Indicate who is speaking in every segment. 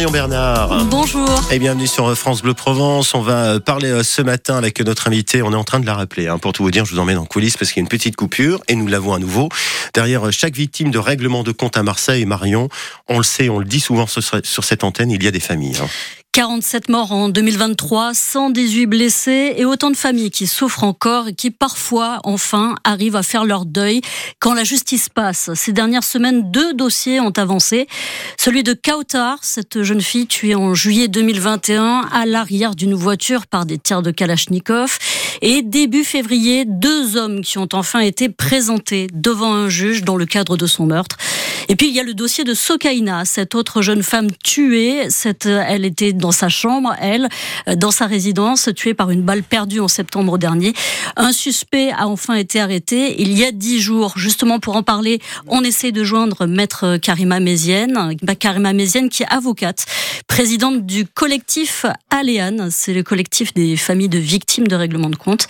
Speaker 1: Marion Bernard.
Speaker 2: Bonjour.
Speaker 1: Et bienvenue sur France Bleu Provence. On va parler ce matin avec notre invité. On est en train de la rappeler. Hein. Pour tout vous dire, je vous emmène en coulisses parce qu'il y a une petite coupure et nous l'avons à nouveau. Derrière chaque victime de règlement de compte à Marseille, Marion, on le sait, on le dit souvent sur cette antenne, il y a des familles. Hein.
Speaker 2: 47 morts en 2023, 118 blessés et autant de familles qui souffrent encore et qui parfois, enfin, arrivent à faire leur deuil quand la justice passe. Ces dernières semaines, deux dossiers ont avancé. Celui de Kautar, cette jeune fille tuée en juillet 2021 à l'arrière d'une voiture par des tirs de Kalachnikov. Et début février, deux hommes qui ont enfin été présentés devant un juge dans le cadre de son meurtre. Et puis il y a le dossier de Sokaina, cette autre jeune femme tuée. Elle était dans sa chambre, elle, dans sa résidence, tuée par une balle perdue en septembre dernier. Un suspect a enfin été arrêté il y a dix jours. Justement pour en parler, on essaie de joindre maître Karima Mézienne, Karima Mézienne qui est avocate, présidente du collectif Aléane, c'est le collectif des familles de victimes de règlement de compte.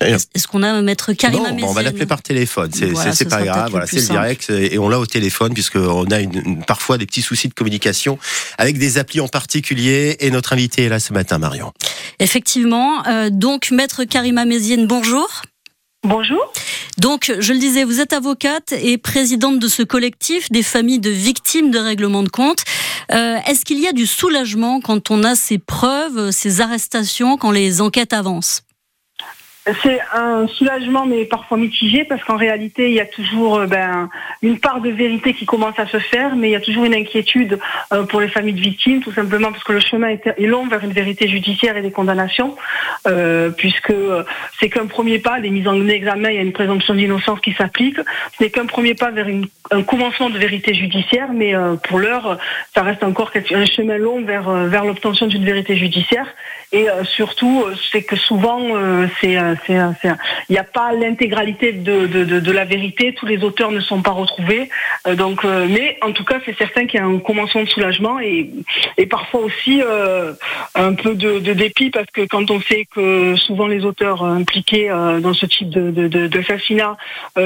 Speaker 2: Est-ce qu'on a maître Karima
Speaker 1: On va l'appeler par téléphone, c'est pas grave, voilà, c'est le direct et on l'a au téléphone puisqu'on a une, parfois des petits soucis de communication avec des applis en particulier et notre invité est là ce matin, Marion.
Speaker 2: Effectivement, euh, donc maître Karima Mézienne, bonjour.
Speaker 3: Bonjour.
Speaker 2: Donc, je le disais, vous êtes avocate et présidente de ce collectif des familles de victimes de règlement de compte. Euh, est-ce qu'il y a du soulagement quand on a ces preuves, ces arrestations, quand les enquêtes avancent?
Speaker 3: C'est un soulagement, mais parfois mitigé, parce qu'en réalité, il y a toujours euh, ben, une part de vérité qui commence à se faire, mais il y a toujours une inquiétude euh, pour les familles de victimes, tout simplement parce que le chemin est long vers une vérité judiciaire et des condamnations, euh, puisque c'est qu'un premier pas, les mises en examen, il y a une présomption d'innocence qui s'applique, ce n'est qu'un premier pas vers une, un commencement de vérité judiciaire, mais pour l'heure, ça reste encore un chemin long vers, vers l'obtention d'une vérité judiciaire, et surtout, c'est que souvent, c'est il n'y a pas l'intégralité de, de, la vérité. Tous les auteurs ne sont pas retrouvés. Euh, donc, euh, mais en tout cas, c'est certain qu'il y a un commencement de soulagement et, et parfois aussi euh, un peu de, dépit parce que quand on sait que souvent les auteurs impliqués dans ce type d'assassinat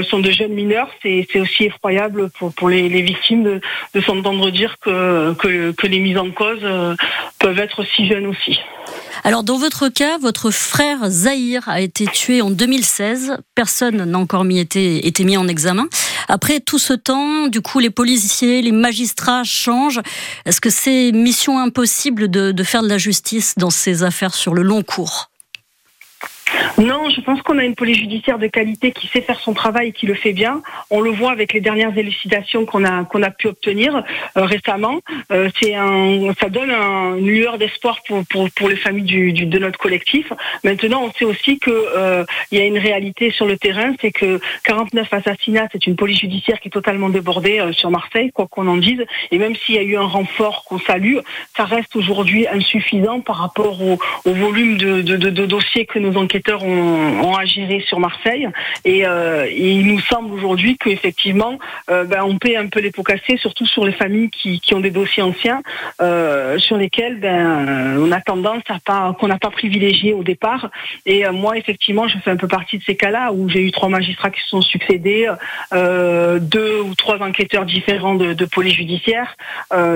Speaker 3: sont de jeunes mineurs, c'est, aussi effroyable pour, pour les, victimes de, de s'entendre dire que, que, que les mises en cause peuvent être si jeunes aussi.
Speaker 2: Alors dans votre cas, votre frère Zahir a été tué en 2016. Personne n'a encore été, mis en examen. Après tout ce temps, du coup, les policiers, les magistrats changent. Est-ce que c'est mission impossible de faire de la justice dans ces affaires sur le long cours?
Speaker 3: Non, je pense qu'on a une police judiciaire de qualité qui sait faire son travail et qui le fait bien. On le voit avec les dernières élucidations qu'on a qu'on a pu obtenir euh, récemment. Euh, c'est un, ça donne une lueur d'espoir pour, pour, les familles du, de notre collectif. Maintenant, on sait aussi que euh, il y a une réalité sur le terrain, c'est que 49 assassinats, c'est une police judiciaire qui est totalement débordée sur Marseille, quoi qu'on en dise. Et même s'il y a eu un renfort qu'on salue, ça reste aujourd'hui insuffisant par rapport au, volume de dossiers que nos enquêteurs ont, à gérer sur Marseille. Et, euh, il nous semble aujourd'hui qu'effectivement, euh, ben, on paie un peu les pots cassés, surtout sur les familles qui, ont des dossiers anciens, euh, sur lesquels ben, on a tendance à pas qu'on n'a pas privilégié au départ. Et moi, effectivement, je fais un peu partie de ces cas-là où j'ai eu trois magistrats qui se sont succédés, deux ou trois enquêteurs différents de, police judiciaire.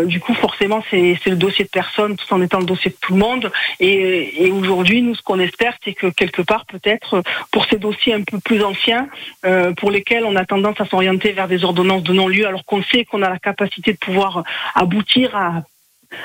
Speaker 3: du coup, forcément, c'est le dossier de personne tout en étant le dossier de tout le monde. Et, et aujourd'hui, nous, ce qu'on espère, c'est que quelque part peut-être pour ces dossiers un peu plus anciens, euh, pour lesquels on a tendance à s'orienter vers des ordonnances de non-lieu, alors qu'on sait qu'on a la capacité de pouvoir aboutir à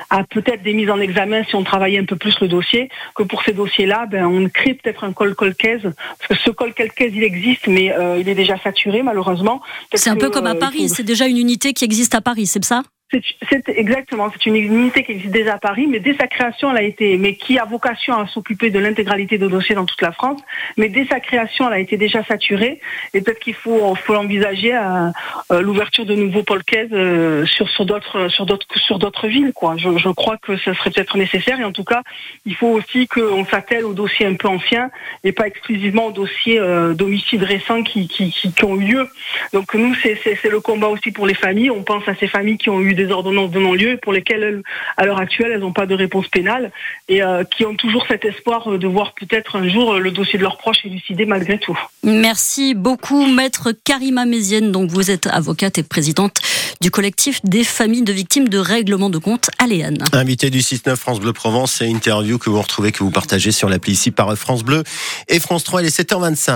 Speaker 3: à peut-être des mises en examen si on travaillait un peu plus le dossier, que pour ces dossiers-là, ben, on crée peut-être un col colcaise, parce que ce col colcaise, il existe, mais euh, il est déjà saturé, malheureusement.
Speaker 2: C'est un peu comme à euh, Paris, c'est déjà une unité qui existe à Paris, c'est ça?
Speaker 3: C'est exactement, c'est une unité qui existe déjà à Paris, mais dès sa création, elle a été, mais qui a vocation à s'occuper de l'intégralité des dossiers dans toute la France. Mais dès sa création, elle a été déjà saturée, et peut-être qu'il faut, faut envisager à, euh, l'ouverture de nouveaux pôles euh, sur sur d'autres sur d'autres sur d'autres villes. Quoi. Je, je, crois que ce serait peut-être nécessaire, et en tout cas, il faut aussi qu'on s'attelle aux dossiers un peu anciens et pas exclusivement aux dossiers euh, d'homicides récents qui, qui, qui, qui, ont eu lieu. Donc nous, c'est le combat aussi pour les familles. On pense à ces familles qui ont eu des ordonnances de non-lieu pour lesquelles, à l'heure actuelle, elles n'ont pas de réponse pénale et qui ont toujours cet espoir de voir peut-être un jour le dossier de leurs proches élucidé malgré tout.
Speaker 2: Merci beaucoup, maître Karima Mézienne. Donc, vous êtes avocate et présidente du collectif des familles de victimes de règlement de compte Aléane.
Speaker 1: Invité du 6-9 France Bleu Provence et interview que vous retrouvez, que vous partagez sur l'appli ici par France Bleu et France 3, il est 7h25.